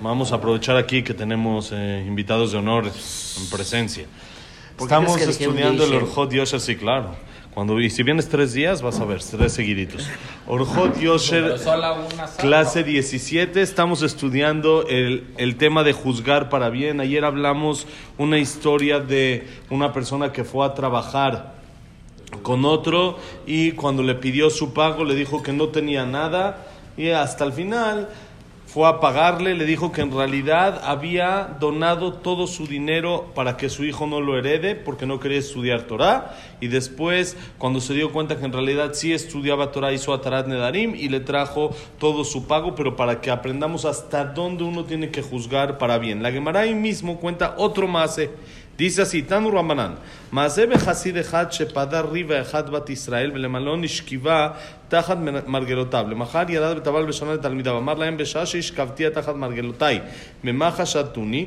Vamos a aprovechar aquí que tenemos eh, invitados de honor en presencia. ¿Por qué Estamos estudiando el? Orjot Yosher, sí, claro. Cuando, y si vienes tres días, vas a ver, tres seguiditos. Orjot Yosher, clase 17. Estamos estudiando el, el tema de juzgar para bien. Ayer hablamos una historia de una persona que fue a trabajar con otro y cuando le pidió su pago le dijo que no tenía nada y hasta el final fue a pagarle, le dijo que en realidad había donado todo su dinero para que su hijo no lo herede porque no quería estudiar Torah y después cuando se dio cuenta que en realidad sí estudiaba Torah hizo Atarat Nedarim y le trajo todo su pago pero para que aprendamos hasta dónde uno tiene que juzgar para bien. La Gemara ahí mismo cuenta otro más Así, Tanu Ramanan, מעשה בחסיד אחד שפדה ריבה אחד בת ישראל ולמלון השכיבה תחת מרגלותיו. למחר ירד וטבל בשנה לתלמידיו. אמר להם בשעה שהשכבתיה תחת מרגלותיי, ממה חשדתוני?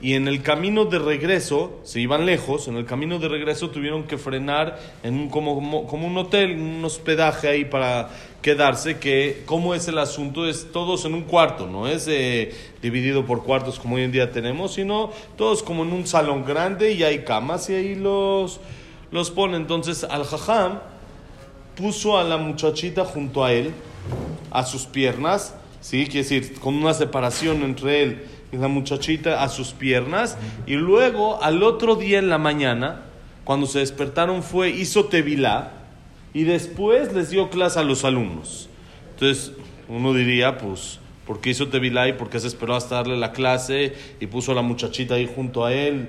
y en el camino de regreso, se iban lejos, en el camino de regreso tuvieron que frenar en un, como, como, como un hotel, un hospedaje ahí para quedarse, que cómo es el asunto, es todos en un cuarto, no es eh, dividido por cuartos como hoy en día tenemos, sino todos como en un salón grande y hay camas y ahí los, los pone. Entonces al jajam puso a la muchachita junto a él, a sus piernas, ¿sí? Quiere decir, con una separación entre él la muchachita a sus piernas, y luego al otro día en la mañana, cuando se despertaron, fue, hizo tevilá, y después les dio clase a los alumnos. Entonces, uno diría, pues, ¿por qué hizo tevilá y por qué se esperó hasta darle la clase y puso a la muchachita ahí junto a él?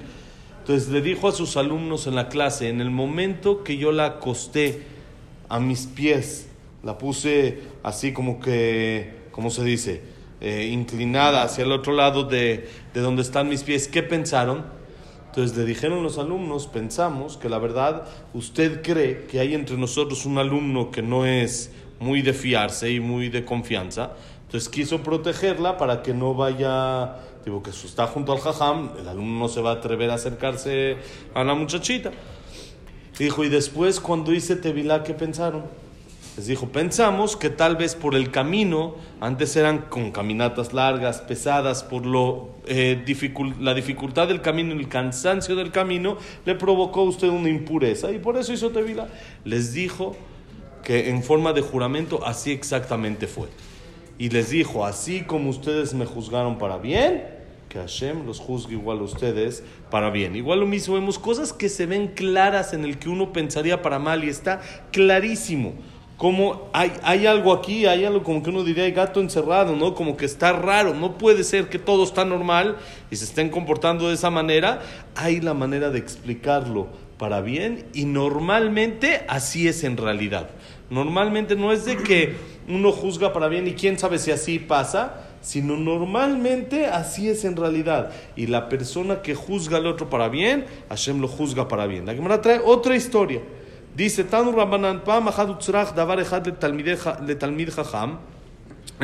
Entonces le dijo a sus alumnos en la clase, en el momento que yo la acosté a mis pies, la puse así como que, ¿cómo se dice? Eh, inclinada hacia el otro lado de, de donde están mis pies. ¿Qué pensaron? Entonces le dijeron los alumnos, pensamos que la verdad usted cree que hay entre nosotros un alumno que no es muy de fiarse y muy de confianza. Entonces quiso protegerla para que no vaya, digo que si está junto al jajam, el alumno no se va a atrever a acercarse a la muchachita. Dijo, y después cuando hice Tevilá, ¿qué pensaron? Les dijo, pensamos que tal vez por el camino, antes eran con caminatas largas, pesadas, por lo, eh, la dificultad del camino, el cansancio del camino, le provocó a usted una impureza y por eso hizo Tevilá. Les dijo que en forma de juramento así exactamente fue. Y les dijo, así como ustedes me juzgaron para bien, que Hashem los juzgue igual a ustedes para bien. Igual lo mismo, vemos cosas que se ven claras en el que uno pensaría para mal y está clarísimo. Como hay, hay algo aquí, hay algo como que uno diría, hay gato encerrado, ¿no? Como que está raro, no puede ser que todo está normal y se estén comportando de esa manera. Hay la manera de explicarlo para bien y normalmente así es en realidad. Normalmente no es de que uno juzga para bien y quién sabe si así pasa, sino normalmente así es en realidad. Y la persona que juzga al otro para bien, Hashem lo juzga para bien. La Gemara trae otra historia. Dice, Tanu Rabbanan, פעם אחת הוצרך דבר אחד לתלמידי ח- לתלמיד חכם,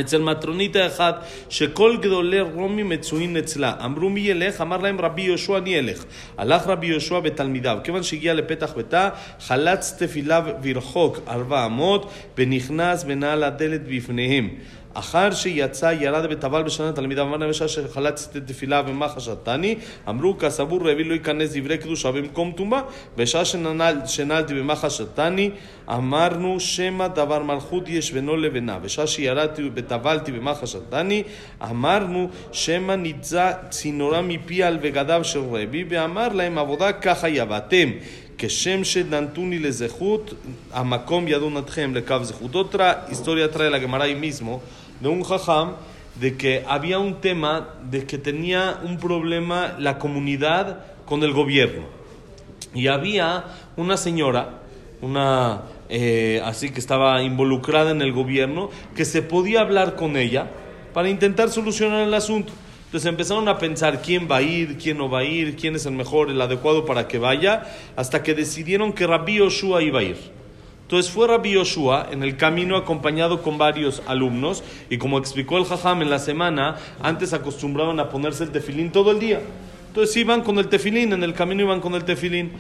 אצל מטרונית אחד, שכל גדולי רומי מצויים אצלה. אמרו מי ילך? אמר להם רבי יהושע אני אלך. הלך רבי יהושע בתלמידיו. כיוון שהגיע לפתח ביתה, חלץ תפיליו ורחוק ארבע אמות, ונכנס ונעל הדלת בפניהם. אחר שיצא ירד וטבל בשנה תלמידיו, אמר להם בשעה שחלצתי תפילה ומה חשדתני? אמרו כסבור רבי לא ייכנס דברי קדושה במקום טומאה, בשעה שנעל, שנעלתי במה חשדתני, אמרנו שמא דבר מלכות יש בינו לבינה, בשעה שירדתי וטבלתי במה חשדתני, אמרנו שמא ניצא צינורה מפי על בגדיו של רבי, ואמר להם עבודה ככה היה, ואתם כשם שדנתוני לזכות, המקום ידון אתכם לקו זכות. Otra historia trae la Gemara ahí mismo de un jajam de que había un tema de que tenía un problema la comunidad con el gobierno. Y había una señora, una eh, así que estaba involucrada en el gobierno, que se podía hablar con ella para intentar solucionar el asunto. Entonces empezaron a pensar quién va a ir, quién no va a ir, quién es el mejor, el adecuado para que vaya, hasta que decidieron que Rabbi Yoshua iba a ir. Entonces fue Rabbi Yoshua en el camino acompañado con varios alumnos y como explicó el Jajam en la semana, antes acostumbraban a ponerse el tefilín todo el día. Entonces iban con el tefilín, en el camino iban con el tefilín.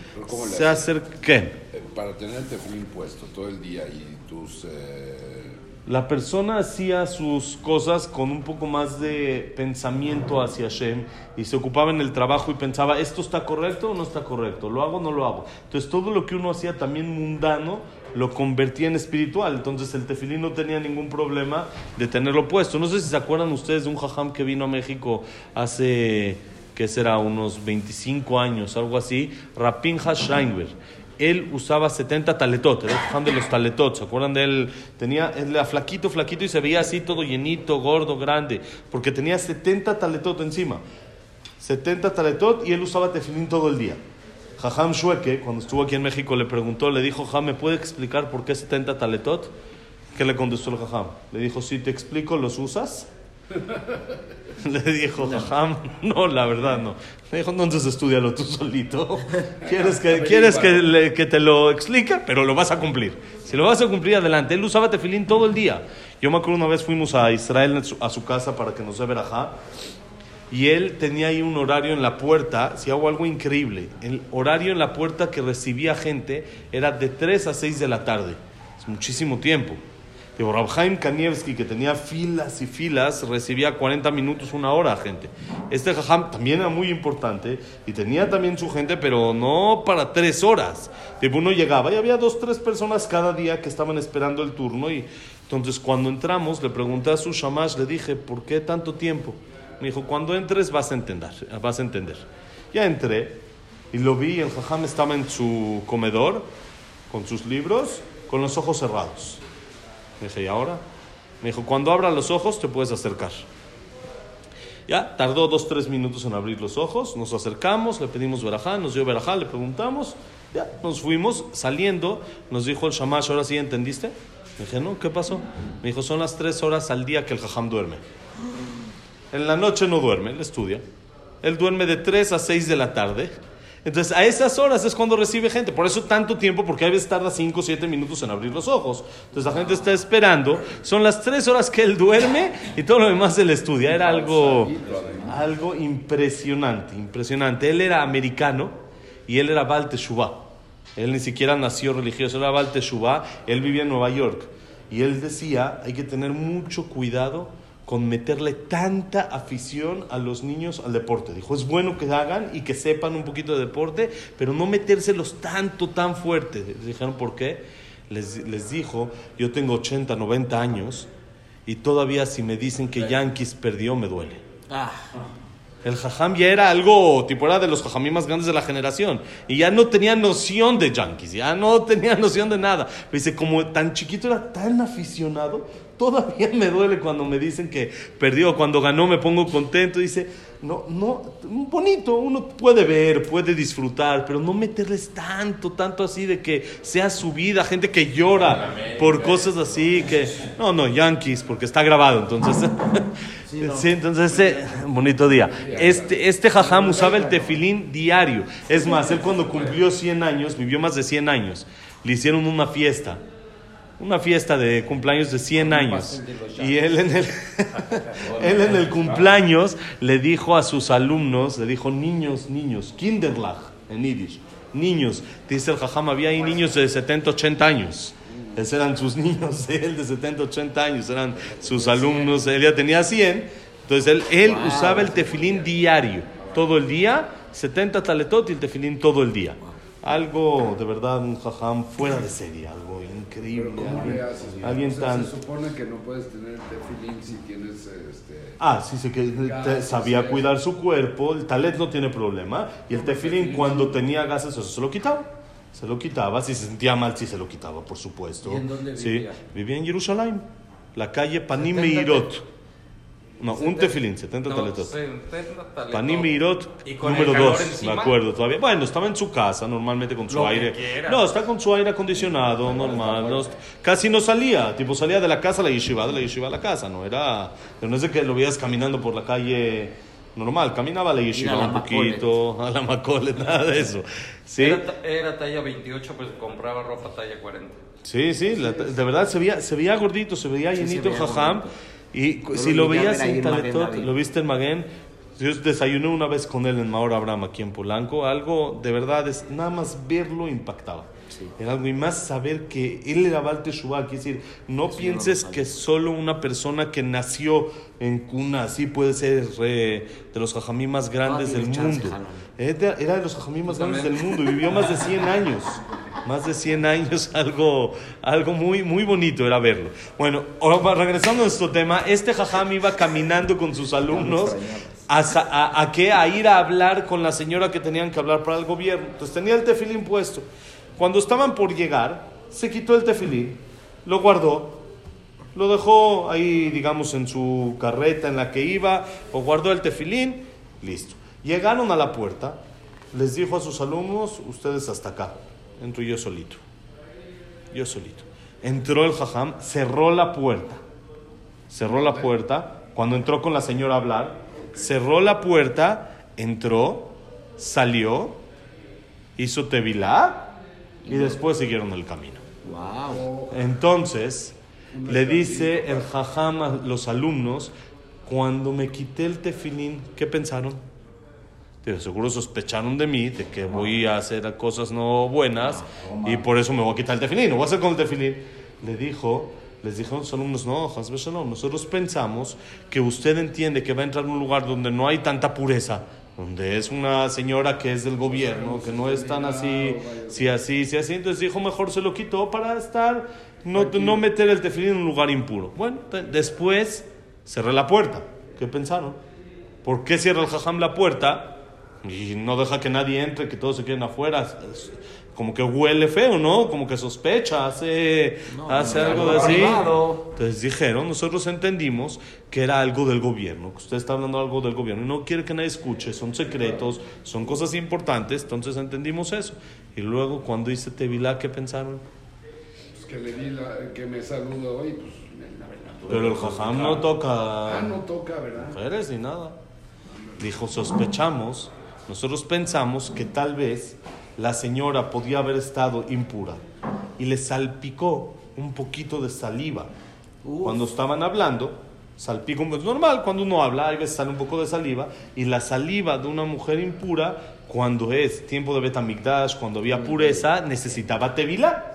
Se acerquen. Eh, para tener el tefilín puesto todo el día y tus... Eh, la persona hacía sus cosas con un poco más de pensamiento hacia Hashem y se ocupaba en el trabajo y pensaba, ¿esto está correcto o no está correcto? ¿Lo hago o no lo hago? Entonces todo lo que uno hacía también mundano lo convertía en espiritual. Entonces el tefilín no tenía ningún problema de tenerlo puesto. No sé si se acuerdan ustedes de un jajam que vino a México hace que será unos 25 años, algo así, Rapin Scheinberg. Él usaba 70 taletot, era fan de los taletot, ¿se acuerdan de él? Tenía, él era flaquito, flaquito y se veía así todo llenito, gordo, grande, porque tenía 70 taletot encima. 70 taletot y él usaba tefilín todo el día. Jajam Shueke, cuando estuvo aquí en México, le preguntó, le dijo, Jajam, ¿me puede explicar por qué 70 taletot? ¿Qué le contestó el Jajam? Le dijo, si te explico, ¿los usas? Le dijo, Jajam, no, la verdad no. Le dijo, entonces estudialo tú solito. ¿Quieres, que, ¿quieres que, que, te lo explique? Pero lo vas a cumplir. Si lo vas a cumplir, adelante. Él usaba tefilín todo el día. Yo me acuerdo una vez fuimos a Israel a su casa para que nos dé verajá. Y él tenía ahí un horario en la puerta, si hago algo increíble, el horario en la puerta que recibía gente era de 3 a 6 de la tarde. Es muchísimo tiempo. Digo, Rabhaim Kanievski, que tenía filas y filas, recibía 40 minutos, una hora gente. Este jajam también era muy importante y tenía también su gente, pero no para tres horas. Tipo, uno llegaba y había dos, tres personas cada día que estaban esperando el turno. Y entonces, cuando entramos, le pregunté a su shamash, le dije, ¿por qué tanto tiempo? Me dijo, cuando entres vas a entender. Vas a entender. Ya entré y lo vi, el jajam estaba en su comedor con sus libros, con los ojos cerrados. Me dije, ¿y ahora? Me dijo, cuando abra los ojos te puedes acercar. Ya, tardó dos, tres minutos en abrir los ojos, nos acercamos, le pedimos verajá, nos dio verajá, le preguntamos, ya, nos fuimos, saliendo, nos dijo el shamash, ahora sí entendiste. Me dije, no, ¿qué pasó? Me dijo, son las tres horas al día que el jajam duerme. En la noche no duerme, él estudia. Él duerme de tres a seis de la tarde entonces, a esas horas es cuando recibe gente. Por eso tanto tiempo, porque a veces tarda 5 o 7 minutos en abrir los ojos. Entonces, la gente está esperando. Son las 3 horas que él duerme y todo lo demás él estudia. Era algo, algo impresionante, impresionante. Él era americano y él era Baal. Él ni siquiera nació religioso, era Baal. Él vivía en Nueva York. Y él decía, hay que tener mucho cuidado con meterle tanta afición a los niños al deporte. Dijo, es bueno que hagan y que sepan un poquito de deporte, pero no metérselos tanto, tan fuerte. dijeron, ¿por qué? Les, les dijo, yo tengo 80, 90 años y todavía si me dicen que Yankees perdió, me duele. Ah. El jajam ya era algo, tipo era de los jajamí más grandes de la generación. Y ya no tenía noción de Yankees, ya no tenía noción de nada. Dice, como tan chiquito era tan aficionado, todavía me duele cuando me dicen que perdió, cuando ganó me pongo contento. Dice, no, no, bonito, uno puede ver, puede disfrutar, pero no meterles tanto, tanto así de que sea su vida, gente que llora por cosas así, que, no, no, Yankees, porque está grabado, entonces... Sí, entonces, eh, bonito día. Este, este jajam usaba el tefilín diario. Es más, él cuando cumplió 100 años, vivió más de 100 años, le hicieron una fiesta. Una fiesta de cumpleaños de 100 años. Y él en el, él en el cumpleaños le dijo a sus alumnos, le dijo, niños, niños, kinderlach en Yiddish, niños. Dice el jajam, había ahí niños de 70, 80 años. Esos eran sus niños, él de 70, 80 años, eran sus alumnos, él ya tenía 100. Entonces él, él usaba el tefilín diario, todo el día, 70 taletot y el tefilín todo el día. Algo de verdad, un jajam fuera de serie, algo increíble. ¿Cómo alguien, le haces? Alguien tan... Se supone que no puedes tener tefilín si tienes... Este... Ah, sí, sí, que sabía cuidar su cuerpo, el talet no tiene problema, y el tefilín cuando tenía gases eso se lo quitaba. Se lo quitaba, si se sentía mal, sí se lo quitaba, por supuesto. ¿Y en dónde vivía? Sí, vivía en Jerusalén, la calle Panim Meirot. No, un tefilín, 70 no, taletot. Panim Meirot, número 2, me acuerdo todavía. Bueno, estaba en su casa, normalmente con su aire. No, está con su aire acondicionado, normal. No, casi no salía, tipo salía de la casa a la yeshiva, de la yeshiva a la casa, no era. Pero no es de que lo veías caminando por la calle normal, caminaba a la yeshiva un poquito, a la macole, nada de eso. ¿Sí? Era, talla 28, pues compraba ropa talla 40. Sí, sí, de verdad se veía, se veía gordito, se veía llenito el jajam. Y si lo veías en Taletot, lo viste en Maguen, yo desayuné una vez con él en Maor Abraham aquí en Polanco, algo de verdad es nada más verlo impactaba. Era algo y más saber que él era Baal Teshuvah, quiere decir, no pienses que solo una persona que nació en cuna así puede ser de los jajamí más grandes del mundo. Era de los jajamí más grandes del mundo y vivió más de 100 años. Más de 100 años, algo, algo muy, muy bonito era verlo. Bueno, regresando a nuestro tema, este jajam iba caminando con sus alumnos a, a, a, a ir a hablar con la señora que tenían que hablar para el gobierno. Entonces tenía el tefilín puesto. Cuando estaban por llegar, se quitó el tefilín, lo guardó, lo dejó ahí, digamos, en su carreta en la que iba, o guardó el tefilín, listo. Llegaron a la puerta, les dijo a sus alumnos, ustedes hasta acá, entro yo solito, yo solito. Entró el jajam, cerró la puerta, cerró la puerta, cuando entró con la señora a hablar, cerró la puerta, entró, salió, hizo tevilá y después siguieron el camino. Entonces, le dice el jajam a los alumnos, cuando me quité el tefilín, ¿qué pensaron? Seguro sospecharon de mí, de que voy a hacer cosas no buenas y por eso me voy a quitar el tefilín, no voy a hacer con el tefilín. Le dijo, les dijo a los alumnos, no, nosotros pensamos que usted entiende que va a entrar a un lugar donde no hay tanta pureza, donde es una señora que es del gobierno, que no es tan así, si así, si así, entonces dijo mejor se lo quitó para estar, no, no meter el tefilín en un lugar impuro. Bueno, después cerré la puerta. ¿Qué pensaron? ¿Por qué cierra el jajam la puerta y no deja que nadie entre, que todos se queden afuera? como que huele feo, ¿no? Como que sospecha, hace, hace algo de así. Entonces dijeron, nosotros entendimos que era algo del gobierno, que usted está hablando algo del gobierno y no quiere que nadie escuche, son secretos, son cosas importantes, entonces entendimos eso. Y luego cuando hice Tevilá, ¿qué pensaron? Pues que le di la, que me saludó hoy, pues la verdad. Pero el jajam no toca... Ah, no toca, ¿verdad? Mujeres ni nada. Dijo, sospechamos, nosotros pensamos que tal vez la señora podía haber estado impura y le salpicó un poquito de saliva. Cuando estaban hablando, salpicó, es normal, cuando uno habla, hay veces sale un poco de saliva, y la saliva de una mujer impura, cuando es tiempo de Betamigdash, cuando había pureza, necesitaba tevila.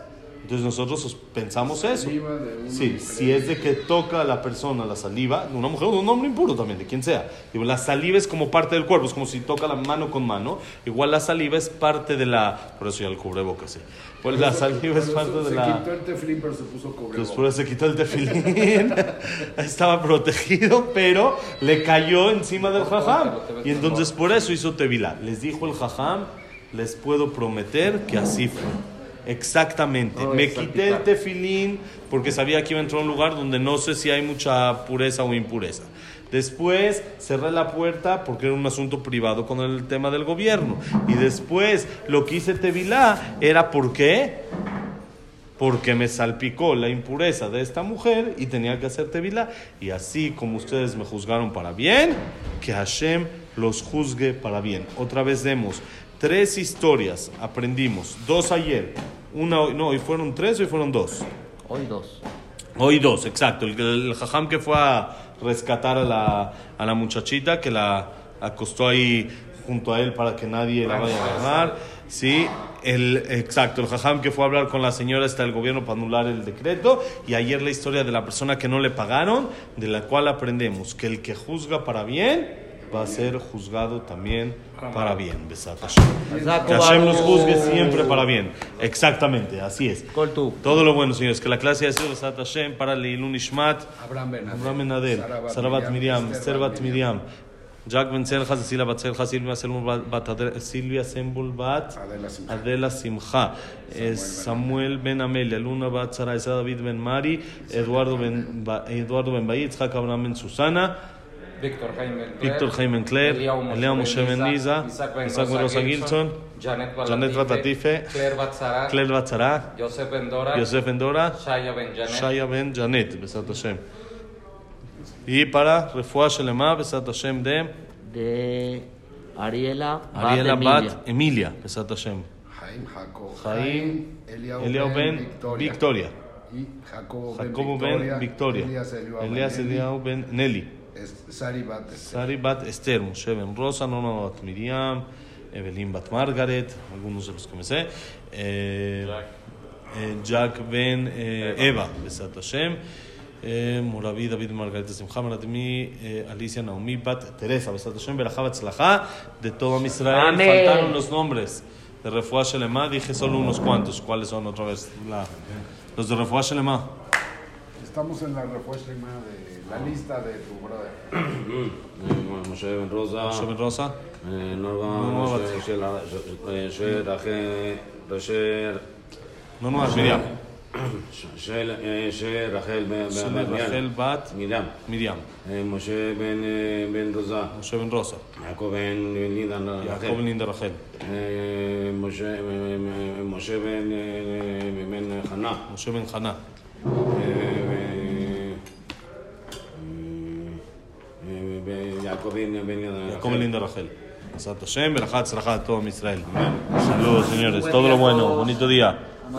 Entonces nosotros pensamos eso. Sí, si es de que toca a la persona la saliva, de una mujer o de un hombre impuro también, de quien sea. la saliva es como parte del cuerpo, es como si toca la mano con mano. Igual la saliva es parte de la... Por eso ya el cubrebocas, sí. Pues la saliva es parte de la... Se quitó el tefilín, pero se puso cubrebocas. Después se quitó el tefilín. Estaba protegido, pero le cayó encima del jajam. Y entonces por eso hizo tevilá. Les dijo el jajam, les puedo prometer que así fue. Exactamente. Me quité el tefilín porque sabía que iba a entrar a un lugar donde no sé si hay mucha pureza o impureza. Después cerré la puerta porque era un asunto privado con el tema del gobierno. Y después lo que hice tevilá era ¿por qué? Porque me salpicó la impureza de esta mujer y tenía que hacer tevilá. Y así como ustedes me juzgaron para bien, que Hashem los juzgue para bien. Otra vez vemos Tres historias aprendimos. Dos ayer. Una hoy. No, hoy fueron tres, hoy fueron dos. Hoy dos. Hoy dos, exacto. El, el jajam que fue a rescatar a la, a la muchachita, que la acostó ahí junto a él para que nadie la vaya a agarrar. Sí, el, exacto, el jajam que fue a hablar con la señora está el gobierno para anular el decreto. Y ayer la historia de la persona que no le pagaron, de la cual aprendemos que el que juzga para bien va a ser juzgado también para bien. Que Hashem nos juzgue siempre para bien. Exactamente, así es. Todo lo bueno, señores. Que la clase ha sido Besat Hashem para Leilun Ishmat, Abraham Ben Adel, Sarabat Miriam, Servat Miriam. Jack Ben Selja, Cecilia Bat Selja, Silvia Sembul Bat, Adela Simcha, Samuel Ben Amelia, Luna Bat Sara, David Ben Mari, Eduardo Ben Bayit, Jack Abraham Ben Susana. Víctor Jaime Víctor Jaime Claire, Lea Moshe Benliza, Isaac Ben Rosa Gilson, Janet Batatife, Claire Batzara, Joseph Endora, Shaya Ben Janet, Besat Hashem. Y para Refuah Shelema, Besat Hashem de de Ariela, Ariela Emilia. Bat Emilia, Besat Hashem. Jaim Jacob. Jaim Eliao Eliao Ben Victoria. Y Jacobo Ben Victoria. Ben Victoria. Elías Eliao Elias. Eliao Ben Nelly. Sari Bat. Sari Bat Esther, Moshe Ben Rosa, Nona Bat Miriam, Evelyn Bat Margaret, algunos de los que me sé. Eh, eh, Jack Ben eh, Eva, Besat Hashem. Moravi David Margaret Simcha Maratmi, Alicia Naomi Bat Teresa, Besat Hashem, Bat Tzlajá, de todo Israel. Amén. Faltaron los nombres de Refuah Shelema, dije solo unos cuantos. ¿Cuáles son otra vez? La- los de Refuah Shelema. Estamos en la respuesta de la lista de tu brother. משה בן רוזה, Moshe Ben Rosa, אה, נורבה, נורבה משה בת- של- אה, של רחל, של- no, no, Miriam. של אה, של רחל ב- של בת רחל מרים. בת מרים. Miriam. אה, משה בן אה, בן רוזה, Moshe Ben Rosa. יעקב בן לידן Jacob רחל. Linda Rachel. אה, משה אה, אה, משה בן אה, בן חנה. Jacobín ben León Jacob lindo Rachel. Santo Shem, Berajat, Sarajat, todo Israel. Saludos, señores. Todo lo bueno. Bonito día.